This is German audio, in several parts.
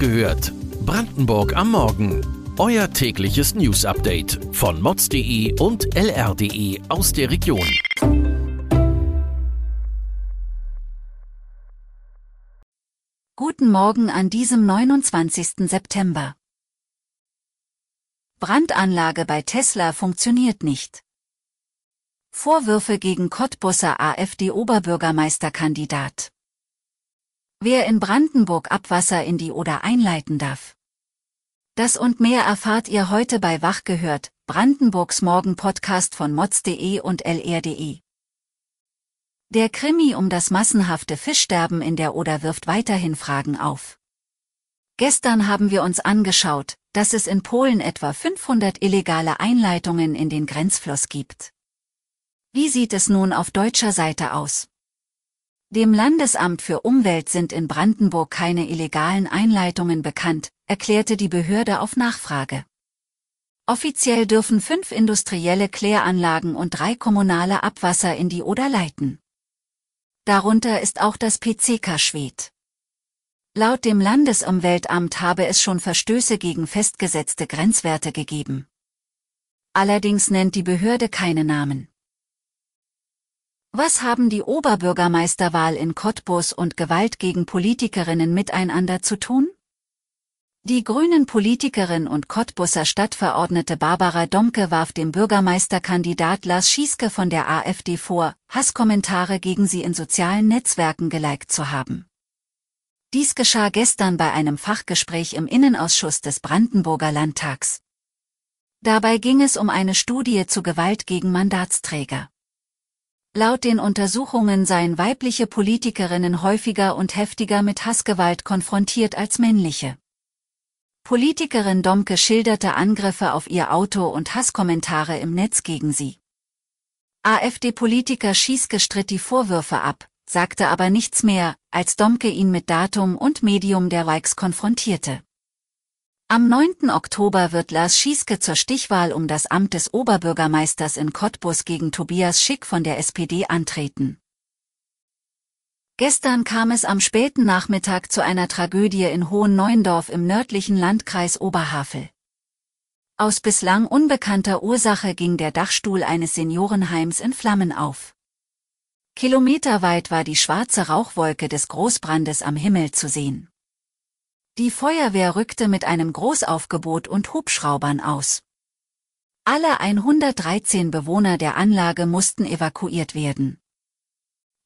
gehört. Brandenburg am Morgen. Euer tägliches News-Update von mods.de und lr.de aus der Region. Guten Morgen an diesem 29. September. Brandanlage bei Tesla funktioniert nicht. Vorwürfe gegen Cottbusser AfD-Oberbürgermeisterkandidat. Wer in Brandenburg Abwasser in die Oder einleiten darf. Das und mehr erfahrt ihr heute bei Wach gehört, Brandenburgs Morgen-Podcast von mods.de und lr.de. Der Krimi um das massenhafte Fischsterben in der Oder wirft weiterhin Fragen auf. Gestern haben wir uns angeschaut, dass es in Polen etwa 500 illegale Einleitungen in den Grenzfluss gibt. Wie sieht es nun auf deutscher Seite aus? Dem Landesamt für Umwelt sind in Brandenburg keine illegalen Einleitungen bekannt, erklärte die Behörde auf Nachfrage. Offiziell dürfen fünf industrielle Kläranlagen und drei kommunale Abwasser in die Oder leiten. Darunter ist auch das PCK Schwedt. Laut dem Landesumweltamt habe es schon Verstöße gegen festgesetzte Grenzwerte gegeben. Allerdings nennt die Behörde keine Namen. Was haben die Oberbürgermeisterwahl in Cottbus und Gewalt gegen Politikerinnen miteinander zu tun? Die grünen Politikerin und Cottbusser Stadtverordnete Barbara Domke warf dem Bürgermeisterkandidat Lars Schieske von der AfD vor, Hasskommentare gegen sie in sozialen Netzwerken geliked zu haben. Dies geschah gestern bei einem Fachgespräch im Innenausschuss des Brandenburger Landtags. Dabei ging es um eine Studie zu Gewalt gegen Mandatsträger. Laut den Untersuchungen seien weibliche Politikerinnen häufiger und heftiger mit Hassgewalt konfrontiert als männliche. Politikerin Domke schilderte Angriffe auf ihr Auto und Hasskommentare im Netz gegen sie. AfD-Politiker Schieske stritt die Vorwürfe ab, sagte aber nichts mehr, als Domke ihn mit Datum und Medium der Likes konfrontierte. Am 9. Oktober wird Lars Schieske zur Stichwahl um das Amt des Oberbürgermeisters in Cottbus gegen Tobias Schick von der SPD antreten. Gestern kam es am späten Nachmittag zu einer Tragödie in Hohen-Neuendorf im nördlichen Landkreis Oberhavel. Aus bislang unbekannter Ursache ging der Dachstuhl eines Seniorenheims in Flammen auf. Kilometerweit war die schwarze Rauchwolke des Großbrandes am Himmel zu sehen. Die Feuerwehr rückte mit einem Großaufgebot und Hubschraubern aus. Alle 113 Bewohner der Anlage mussten evakuiert werden.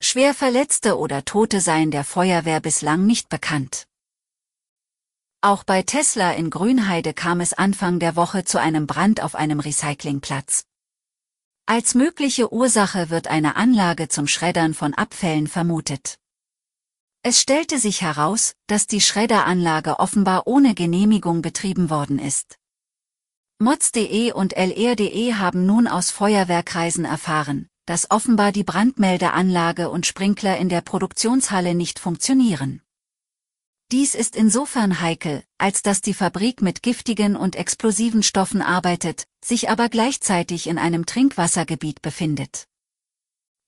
Schwer Verletzte oder Tote seien der Feuerwehr bislang nicht bekannt. Auch bei Tesla in Grünheide kam es Anfang der Woche zu einem Brand auf einem Recyclingplatz. Als mögliche Ursache wird eine Anlage zum Schreddern von Abfällen vermutet. Es stellte sich heraus, dass die Schredderanlage offenbar ohne Genehmigung betrieben worden ist. Mods.de und lr.de haben nun aus Feuerwehrkreisen erfahren, dass offenbar die Brandmeldeanlage und Sprinkler in der Produktionshalle nicht funktionieren. Dies ist insofern heikel, als dass die Fabrik mit giftigen und explosiven Stoffen arbeitet, sich aber gleichzeitig in einem Trinkwassergebiet befindet.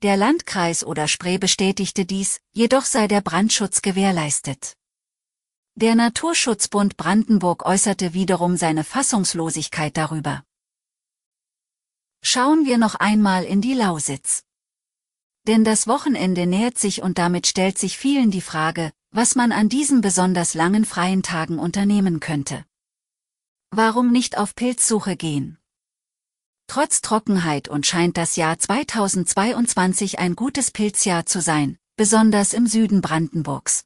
Der Landkreis oder Spree bestätigte dies, jedoch sei der Brandschutz gewährleistet. Der Naturschutzbund Brandenburg äußerte wiederum seine Fassungslosigkeit darüber. Schauen wir noch einmal in die Lausitz. Denn das Wochenende nähert sich und damit stellt sich vielen die Frage, was man an diesen besonders langen freien Tagen unternehmen könnte. Warum nicht auf Pilzsuche gehen? Trotz Trockenheit und scheint das Jahr 2022 ein gutes Pilzjahr zu sein, besonders im Süden Brandenburgs.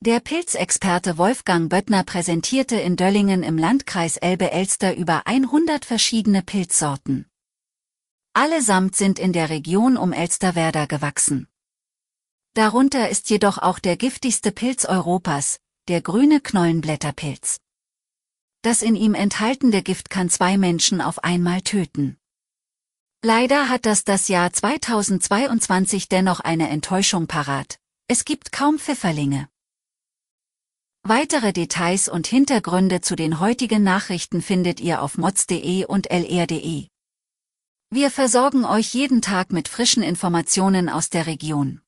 Der Pilzexperte Wolfgang Böttner präsentierte in Döllingen im Landkreis Elbe-Elster über 100 verschiedene Pilzsorten. Allesamt sind in der Region um Elsterwerda gewachsen. Darunter ist jedoch auch der giftigste Pilz Europas, der grüne Knollenblätterpilz. Das in ihm enthaltene Gift kann zwei Menschen auf einmal töten. Leider hat das das Jahr 2022 dennoch eine Enttäuschung parat. Es gibt kaum Pfifferlinge. Weitere Details und Hintergründe zu den heutigen Nachrichten findet ihr auf mods.de und lr.de. Wir versorgen euch jeden Tag mit frischen Informationen aus der Region.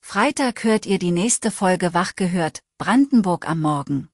Freitag hört ihr die nächste Folge Wach gehört, Brandenburg am Morgen.